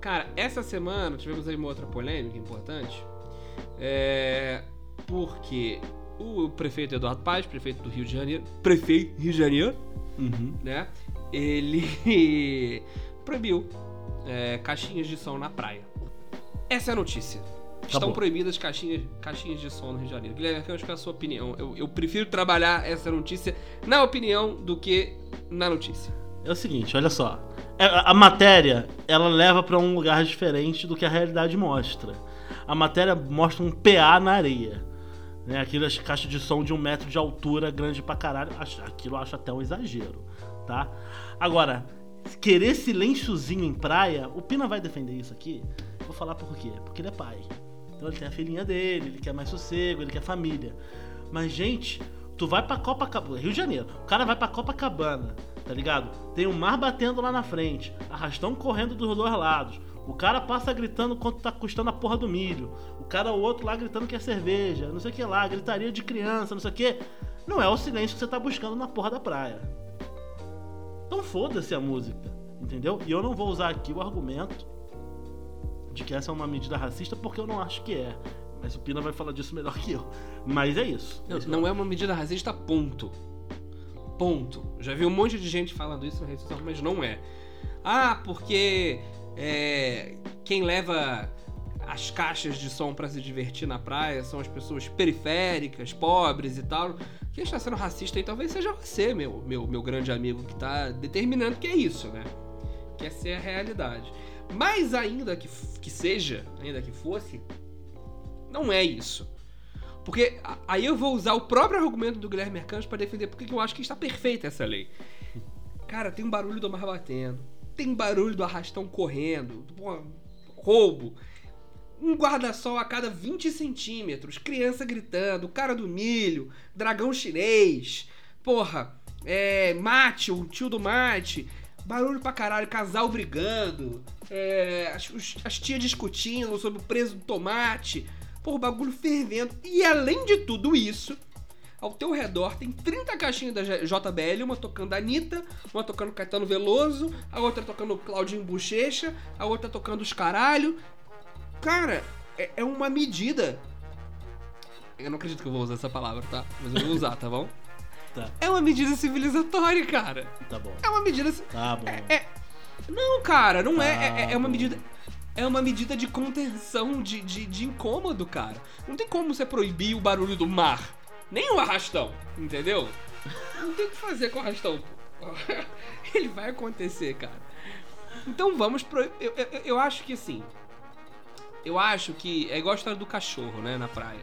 Cara, essa semana tivemos aí uma outra polêmica importante. É, porque o prefeito Eduardo Paes, prefeito do Rio de Janeiro, prefeito Rio de Janeiro, Uhum. né? Ele proibiu é, caixinhas de som na praia. Essa é a notícia. Estão Acabou. proibidas caixinhas, caixinhas de som no Rio de Janeiro. Guilherme, qual é a sua opinião? Eu, eu prefiro trabalhar essa notícia na opinião do que na notícia. É o seguinte, olha só. É, A matéria, ela leva pra um lugar diferente do que a realidade mostra. A matéria mostra um PA na areia. Né? Aquelas caixas de som de um metro de altura, grande pra caralho. Aquilo eu acho até um exagero, tá? Agora, querer silênciozinho em praia, o Pina vai defender isso aqui. Vou falar por quê? Porque ele é pai. Então ele tem a filhinha dele, ele quer mais sossego, ele quer família. Mas, gente, tu vai pra Copacabana, Rio de Janeiro, o cara vai pra Copacabana, tá ligado? Tem um mar batendo lá na frente, arrastão correndo dos dois lados. O cara passa gritando quanto tá custando a porra do milho. O cara, o outro lá gritando que é cerveja, não sei o que lá, gritaria de criança, não sei o que. Não é o silêncio que você tá buscando na porra da praia. Então foda-se a música, entendeu? E eu não vou usar aqui o argumento de que essa é uma medida racista porque eu não acho que é. Mas o Pina vai falar disso melhor que eu. Mas é isso. Não, não é uma medida racista, ponto. Ponto. Já vi um monte de gente falando isso na rede social, mas não é. Ah, porque é, quem leva as caixas de som pra se divertir na praia são as pessoas periféricas, pobres e tal. Quem está sendo racista aí talvez seja você, meu, meu, meu grande amigo, que tá determinando que é isso, né? Que essa é a realidade. Mas ainda que, que seja, ainda que fosse, não é isso. Porque aí eu vou usar o próprio argumento do Guilherme Mercante pra defender porque que eu acho que está perfeita essa lei. Cara, tem um barulho do mar batendo, tem barulho do arrastão correndo, pô, roubo, um guarda-sol a cada 20 centímetros, criança gritando, cara do milho, dragão chinês, porra, é, mate, o tio do mate, barulho pra caralho, casal brigando, é, as, as tias discutindo sobre o preço do tomate, porra, bagulho fervendo. E além de tudo isso, ao teu redor tem 30 caixinhas da JBL, uma tocando Anitta, uma tocando Caetano Veloso, a outra tocando Claudinho Bochecha, a outra tocando os caralho. Cara, é, é uma medida. Eu não acredito que eu vou usar essa palavra, tá? Mas eu vou usar, tá bom? Tá. É uma medida civilizatória, cara. Tá bom. É uma medida. Tá bom. É, é- Não, cara, não é. É, é- é uma Ah, medida. É uma medida de contenção, de, de, de incômodo, cara. Não tem como você proibir o barulho do mar. Nem o arrastão, entendeu? Não tem o que fazer com o arrastão. pô. Ele vai acontecer, cara. Então vamos pro. Eu, eu, eu acho que assim. Eu acho que. É igual a história do cachorro, né, na praia.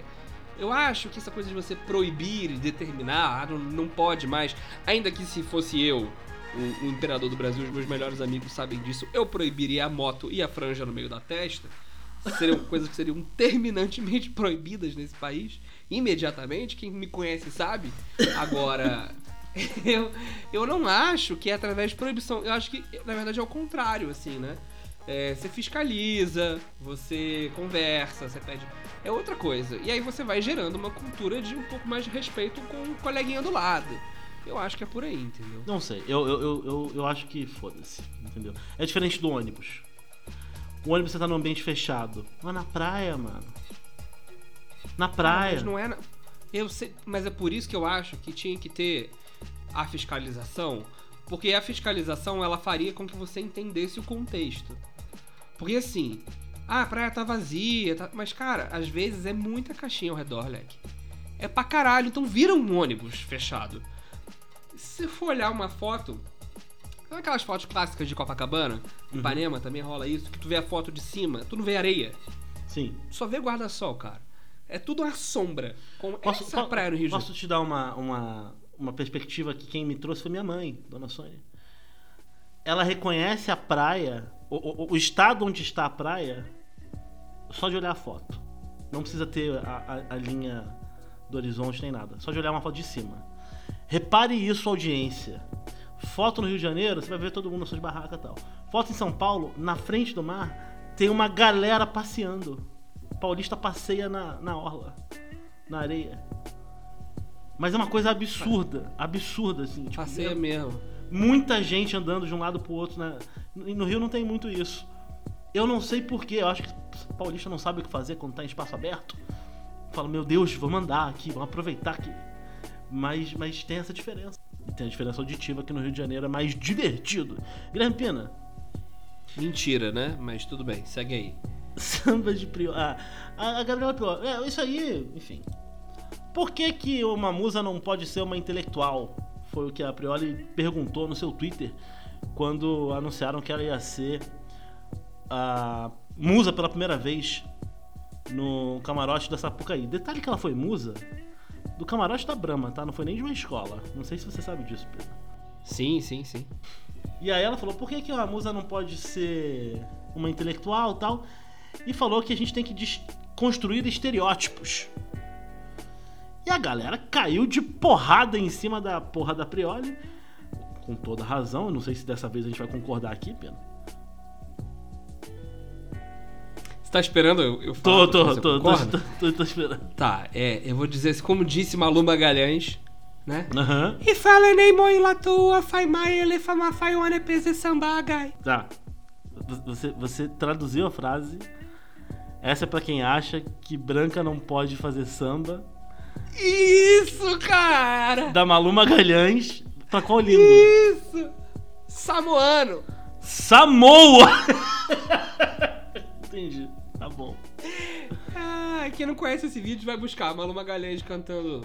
Eu acho que essa coisa de você proibir determinar, ah, não, não pode mais. Ainda que se fosse eu, o, o imperador do Brasil, os meus melhores amigos sabem disso, eu proibiria a moto e a franja no meio da testa. Seriam coisas que seriam terminantemente proibidas nesse país, imediatamente. Quem me conhece sabe. Agora, eu, eu não acho que é através de proibição. Eu acho que, na verdade, é o contrário, assim, né? É, você fiscaliza, você conversa, você pede. É outra coisa. E aí você vai gerando uma cultura de um pouco mais de respeito com o coleguinha do lado. Eu acho que é por aí, entendeu? Não sei, eu, eu, eu, eu, eu acho que foda-se, entendeu? É diferente do ônibus. O ônibus você tá num ambiente fechado. Mas na praia, mano. Na praia. Mas não é. na- Eu sei, mas é por isso que eu acho que tinha que ter a fiscalização, porque a fiscalização ela faria com que você entendesse o contexto. Porque assim, ah, a praia tá vazia, tá- mas cara, às vezes é muita caixinha ao redor, leque. É pra caralho, então vira um ônibus fechado. Se você for olhar uma foto, sabe aquelas fotos clássicas de Copacabana? Uhum. Ipanema também rola isso, que tu vê a foto de cima, tu não vê areia Sim. só vê guarda-sol, cara. É tudo uma sombra. Como Posso, essa po- praia no Rio posso Janeiro. te dar uma, uma, uma perspectiva que quem me trouxe foi minha mãe, Dona Sônia. Ela reconhece a praia, o, o- o estado onde está a praia, só de olhar a foto. Não precisa ter a, a- a linha do horizonte nem nada. Só de olhar uma foto de cima. Repare isso, audiência. Foto no Rio de Janeiro, você vai ver todo mundo nas suas barracas e tal. Foto em São Paulo, na frente do mar, tem uma galera passeando. Paulista passeia na, na orla, na areia. Mas é uma coisa absurda, absurda, assim. Tipo, Passeia é mesmo. muita gente andando de um lado pro outro. Né? E no Rio não tem muito isso. Eu não sei porquê, eu acho que paulista não sabe o que fazer quando tá em espaço aberto. fala, meu Deus, vamos andar aqui, vamos aproveitar aqui. Mas, mas tem essa diferença. E tem a diferença auditiva que no Rio de Janeiro é mais divertido. Guilherme Pina, Mentira, né? Mas tudo bem, segue aí. samba de Prioli. Ah, a, a Gabriela Prioli. É, isso aí, enfim. Por que, que uma musa não pode ser uma intelectual? Foi o que a Prioli perguntou no seu Twitter quando anunciaram que ela ia ser a musa pela primeira vez no camarote da Sapucaí. Detalhe que ela foi musa do camarote da Brahma, tá? Não foi nem de uma escola. Não sei se você sabe disso, Pedro. Sim, sim, sim. E aí ela falou, por que, que uma musa não pode ser uma intelectual e tal? E falou que a gente tem que desconstruir estereótipos. E a galera caiu de porrada em cima da porra da Prioli. Com toda razão, eu não sei se dessa vez a gente vai concordar aqui, Pena. Você tá esperando eu, eu Tô, falar tô, tô, tô, tô, tô, tô esperando. Tá, é, eu vou dizer, como disse Malu Magalhães, né? Aham. E fala nem moi la tua, fai mai, ele fama fai one pese sambagai. Tá. Você, você traduziu a frase. Essa é pra quem acha que branca não pode fazer samba. Isso, cara! Da Malu Magalhães pra qual língua? Isso! Samoano! Samoa! Entendi. Tá bom. Ah, quem não conhece esse vídeo vai buscar a Malu Magalhães cantando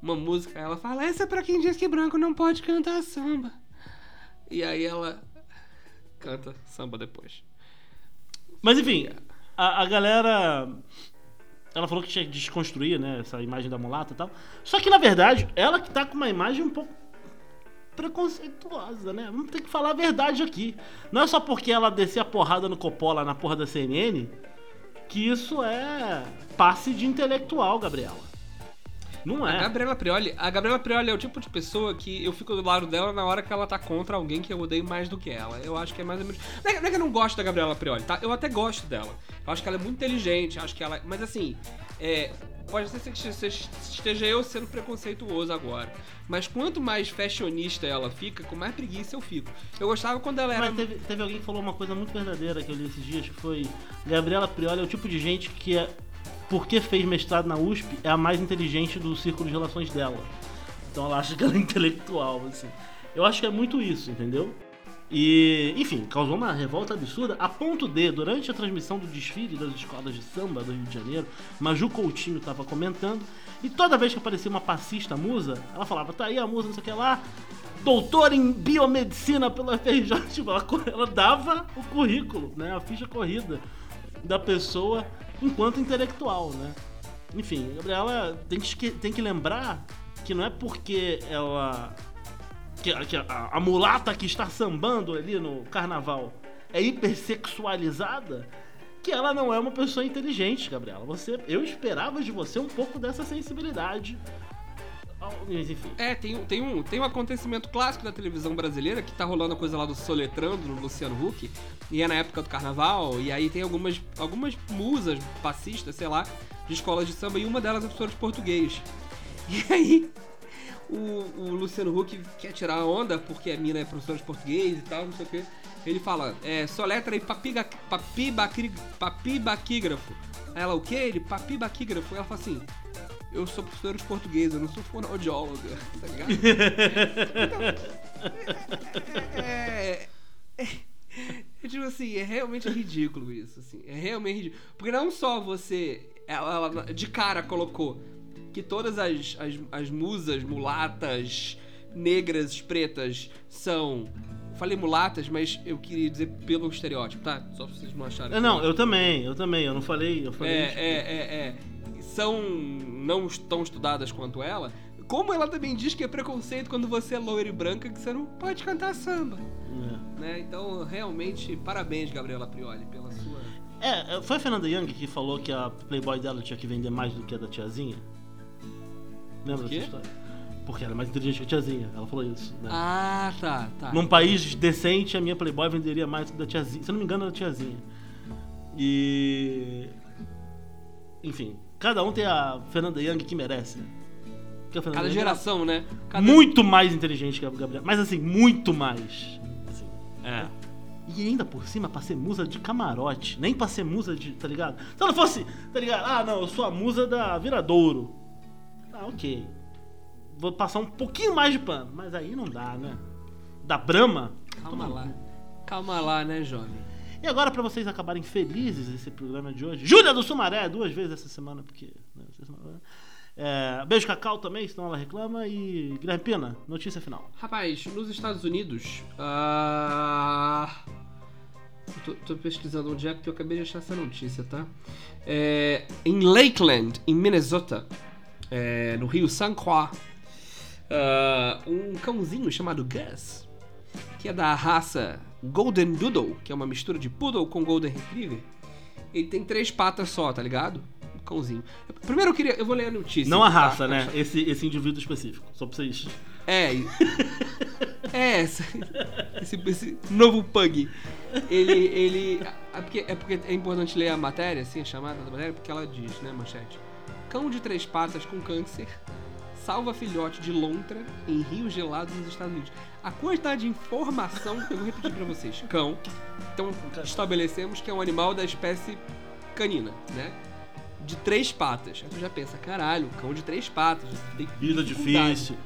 uma música. Ela fala, essa é pra quem diz que branco não pode cantar samba. E aí ela canta samba depois. Mas enfim, a, a galera. Ela falou que tinha que desconstruir, né? Essa imagem da mulata e tal. Só que na verdade, ela que tá com uma imagem um pouco preconceituosa, né? Vamos ter que falar a verdade aqui. Não é só porque ela descia a porrada no Coppola na porra da CNN que isso é passe de intelectual, Gabriela. Não A é. Gabriela Prioli, a Gabriela Prioli é o tipo de pessoa que eu fico do lado dela na hora que ela tá contra alguém que eu odeio mais do que ela. Eu acho que é mais ou menos. Não é, não é que eu não gosto da Gabriela Prioli, tá? Eu até gosto dela. Eu acho que ela é muito inteligente, acho que ela. Mas assim, é. Pode ser que esteja eu sendo preconceituoso agora. Mas quanto mais fashionista ela fica, com mais preguiça eu fico. Eu gostava quando ela era. Mas teve, teve alguém que falou uma coisa muito verdadeira que eu li esses dias, que foi Gabriela Prioli é o tipo de gente que é, porque fez mestrado na USP, é a mais inteligente do círculo de relações dela. Então ela acha que ela é intelectual, assim. Eu acho que é muito isso, entendeu? E, enfim, causou uma revolta absurda, a ponto de, durante a transmissão do desfile das escolas de samba do Rio de Janeiro, Maju Coutinho estava comentando, e toda vez que aparecia uma passista musa, ela falava, tá aí a musa, não sei o que lá, doutora em biomedicina pela FRJ, tipo, ela, ela dava o currículo, né, a ficha corrida da pessoa enquanto intelectual, né. Enfim, a Gabriela tem que, tem que lembrar que não é porque ela que, que a, a mulata que está sambando ali no carnaval é hipersexualizada, que ela não é uma pessoa inteligente, Gabriela. Você, eu esperava de você um pouco dessa sensibilidade. Mas enfim. É, tem, um- tem, um, tem um acontecimento clássico da televisão brasileira que tá rolando a coisa lá do Soletrando, no Luciano Huck, e é na época do carnaval, e aí tem algumas, algumas musas passistas, sei lá, de escolas de samba, e uma delas é professora de português. E aí, o, o Luciano Huck quer tirar a onda, porque a mina é professora de português e tal, não sei o quê. Ele fala, é, soletra e papiga, papibaquígrafo. Aí ela, o quê? Ele, papibaquígrafo. Ela fala assim, eu sou professora de português, eu não sou fonoaudióloga, tá ligado? Então, é, é, é, tipo assim, é realmente ridículo isso, assim. É realmente ridículo. Porque não só você, ela, ela de cara colocou que todas as, as, as musas mulatas, negras, pretas são. Falei mulatas, mas eu queria dizer pelo estereótipo, tá? Só pra vocês não acharem. É, Não, eu também, eu também. Eu não falei, eu falei. É, tipo, é, é, é. São não tão estudadas quanto ela. Como ela também diz que é preconceito quando você é loira e branca, que você não pode cantar samba. é. Né? Então, realmente, parabéns, Gabriela Prioli, pela sua. É, foi a Fernanda Young que falou que a Playboy dela tinha que vender mais do que a da tiazinha? Lembra dessa história? Porque ela é mais inteligente que a tiazinha. Ela falou isso, né? Ah, tá, tá. Num país decente, a minha Playboy venderia mais do que a da tiazinha. Se eu não me engano, é da tiazinha. E. Enfim, cada um tem a Fernanda Young que merece, né? Cada Young geração, né? é Cada... muito mais inteligente que a Gabriela. Mas assim, muito mais. Assim, É. E ainda por cima pra ser musa de camarote. Nem pra ser musa de. tá ligado? Se ela fosse, tá ligado? Ah, não, eu sou a musa da Viradouro. Ah, ok. Vou passar um pouquinho mais de pano. Mas aí não dá, né? Da Brahma. Calma lá. Calma lá, né, jovem? E agora, pra vocês acabarem felizes esse programa de hoje, Júlia do Sumaré, duas vezes essa semana, porque. Né, essa semana, é, beijo Cacau também, senão ela reclama. E Guilherme Pina, notícia final. Rapaz, nos Estados Unidos. ah, Tô, tô pesquisando onde é porque eu acabei de achar essa notícia, tá? É, em Lakeland, em Minnesota, é, no rio St. Croix, ah, um cãozinho chamado Gus, que é da raça Golden Doodle, que é uma mistura de Poodle com Golden Retriever, ele tem três patas só, tá ligado? Um cãozinho. Primeiro eu queria. Eu vou ler a notícia. Não a tá? raça, né? Esse, esse indivíduo específico. Só pra vocês. É. É, essa- esse, esse novo pug. Ele. ele é, porque, é porque é importante ler a matéria, assim, a chamada da matéria, porque ela diz, né, manchete? Cão de três patas com câncer salva filhote de lontra em rio gelado nos Estados Unidos. A quantidade de informação, eu vou repetir pra vocês. Cão. Então, estabelecemos que é um animal da espécie canina, né? De três patas. Aí tu já pensa, caralho, cão de três patas. Vida difícil.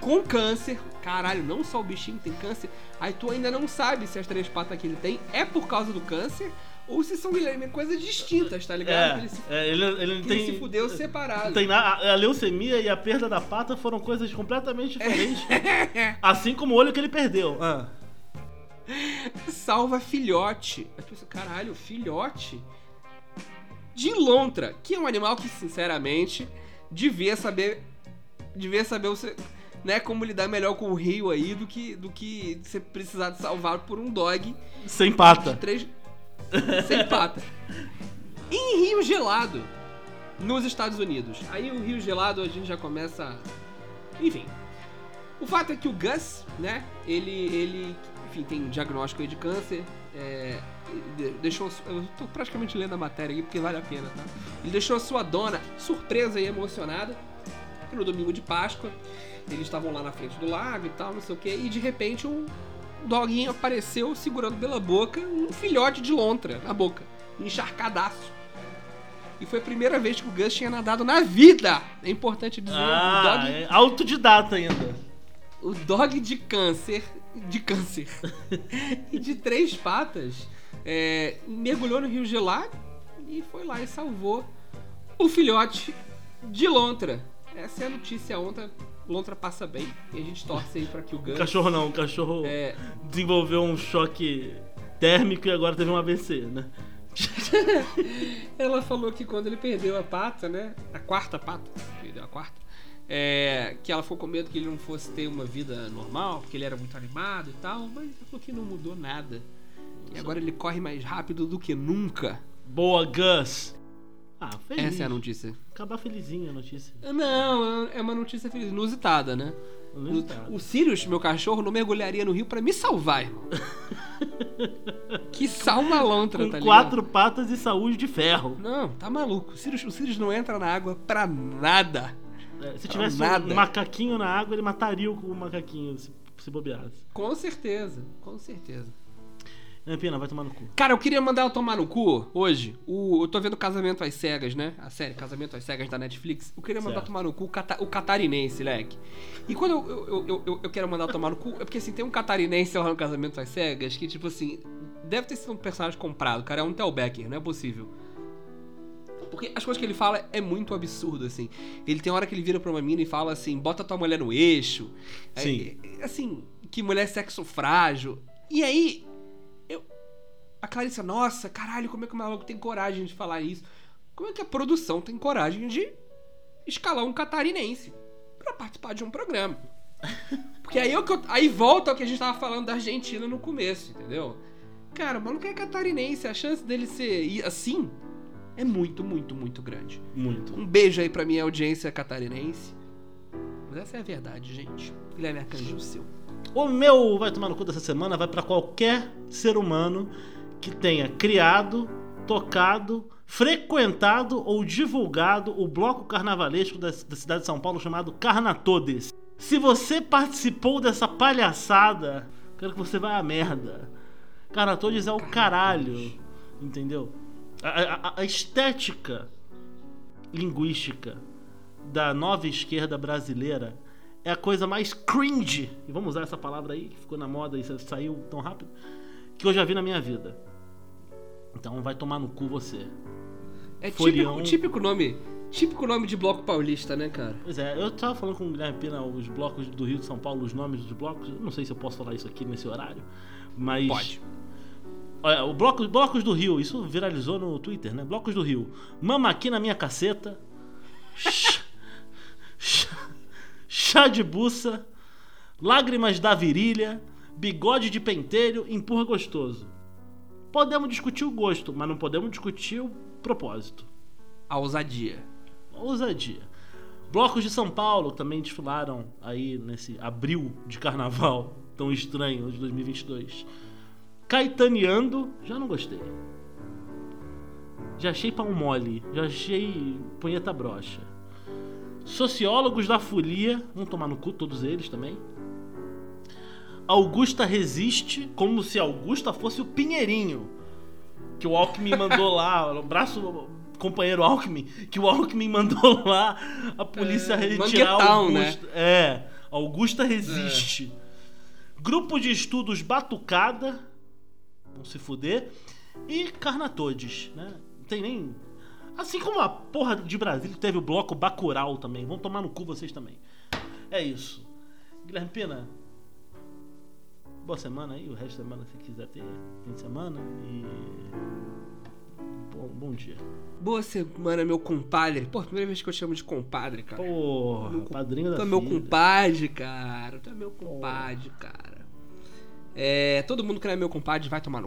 com câncer. Caralho, não só o bichinho tem câncer. Aí tu ainda não sabe se as três patas que ele tem é por causa do câncer ou se são Guilherme, coisas distintas, tá ligado? Que ele se, É, é, ele, ele tem. ele se fudeu separado. tem a, a leucemia e a perda da pata foram coisas completamente diferentes. assim como o olho que ele perdeu. Ah. Salva filhote. Caralho, filhote? De lontra, que é um animal que, sinceramente, devia saber. Devia saber o se- né, como lidar melhor com o rio aí do que, do que você precisar de salvar por um dog Sem de pata. três. sem pata. Em Rio Gelado, nos Estados Unidos. Aí o Rio Gelado a gente já começa. Enfim. O fato é que o Gus, né? Ele. ele enfim, tem um diagnóstico de câncer. É, de- deixou. Eu tô praticamente lendo a matéria aqui porque vale a pena, tá? Ele deixou a sua dona surpresa e emocionada no domingo de Páscoa. Eles estavam lá na frente do lago e tal, não sei o que, e de repente um doguinho apareceu segurando pela boca um filhote de lontra na boca, encharcadaço. E foi a primeira vez que o Gus tinha nadado na vida. É importante dizer, o, Ah, dog, é autodidata ainda. o dog de câncer, de câncer, e de três patas, é, mergulhou no rio gelado e foi lá e salvou o filhote de lontra. Essa é a notícia ontem. Lontra passa bem e a gente torce aí pra que o O Gus... cachorro não, o cachorro É, desenvolveu um choque térmico e agora teve um AVC, né? Ela falou que quando ele perdeu a pata, né? A quarta pata, perdeu a quarta. É, que ela ficou com medo que ele não fosse ter uma vida normal, porque ele era muito animado e tal, mas falou que não mudou nada. E agora ele corre mais rápido do que nunca. Boa, Gus. Ah, feliz. Essa é a notícia. Acabar felizinha a notícia. Não, é uma notícia feliz, inusitada, né? Inusitada. O Sirius, meu cachorro, não mergulharia no rio pra me salvar, irmão. que salma lontra, Com tá ligado? quatro patas e saúde de ferro. Não, tá maluco. O Sirius, o Sirius não entra na água pra nada. É, se Pra tivesse nada. um macaquinho na água, ele mataria o macaquinho se, se bobeasse. Com certeza, com certeza. Pina, vai tomar no cu. Cara, eu queria mandar eu tomar no cu hoje. O, eu tô vendo Casamento às Cegas, né? A série Casamento às Cegas da Netflix. Eu queria mandar Certo. tomar no cu o, cata- o catarinense, leque. E quando eu, eu, eu, eu, eu quero mandar tomar no cu, é porque assim, tem um catarinense lá no Casamento às Cegas que, tipo assim, deve ter sido um personagem comprado, cara. É um Tel Becker, não é possível. Porque as coisas que ele fala é muito absurdo, assim. Ele tem hora que ele vira pra uma mina e fala assim: bota tua mulher no eixo. Sim. É, é, assim, que mulher é sexo frágil. E aí. A Clarissa, nossa, caralho, como é que o maluco tem coragem de falar isso? Como é que a produção tem coragem de escalar um catarinense pra participar de um programa? Porque aí, é o que eu- aí volta ao que a gente tava falando da Argentina no começo, entendeu? Cara, o maluco é catarinense, a chance dele ser assim é muito, muito, muito grande. Muito. Um beijo aí pra minha audiência catarinense. Mas essa é a verdade, gente. Guilherme Arcanjo, o seu. O meu vai tomar no cu dessa semana vai pra qualquer ser humano que tenha criado, tocado, frequentado ou divulgado o bloco carnavalesco da, da cidade de São Paulo chamado Carnatodes. Se você participou dessa palhaçada, quero que você vá à merda. Carnatodes é o caralho. Entendeu? A, a- a estética linguística da nova esquerda brasileira é a coisa mais cringe, e vamos usar essa palavra aí, que ficou na moda e saiu tão rápido, que eu já vi na minha vida. Então vai tomar no cu você. É Folião. típico, típico nome. Típico nome de bloco paulista, né, cara? Pois é, eu tava falando com o Guilherme Pena os blocos do Rio de São Paulo, os nomes dos blocos. Não sei se eu posso falar isso aqui nesse horário, mas. Pode. Olha, o bloco, blocos do Rio, isso viralizou no Twitter, né? Blocos do Rio. Mama aqui na minha caceta. Chá, chá- chá de buça. Lágrimas da virilha. Bigode de pentelho. Empurra gostoso. Podemos discutir o gosto, mas não podemos discutir o propósito. A ousadia. Ousadia. Blocos de São Paulo também desfilaram aí nesse abril de carnaval tão estranho de 2022. Caetaneando, já não gostei. Já achei pau mole, já achei punheta brocha. Sociólogos da folia, vão tomar no cu todos eles também. Augusta resiste, como se Augusta fosse o Pinheirinho. Que o Alckmin mandou lá, o braço companheiro Alckmin, que o Alckmin mandou lá a polícia É, retirar né? Augusta. É, Augusta resiste. Grupo de estudos Batucada, vão se fuder, e Carnatodes, né? Não tem nem... Assim como a porra de Brasília teve o bloco Bacurau também. Vão tomar no cu vocês também. É isso. Guilherme Pena, boa semana aí, o resto da semana se quiser ter, fim de semana e bom, bom dia. Boa semana, meu compadre. Pô, primeira vez que eu chamo de compadre, cara. Porra, Meu padrinho da Tu é meu compadre, cara. Tu é meu compadre, cara. É, todo mundo que não é meu compadre vai tomar no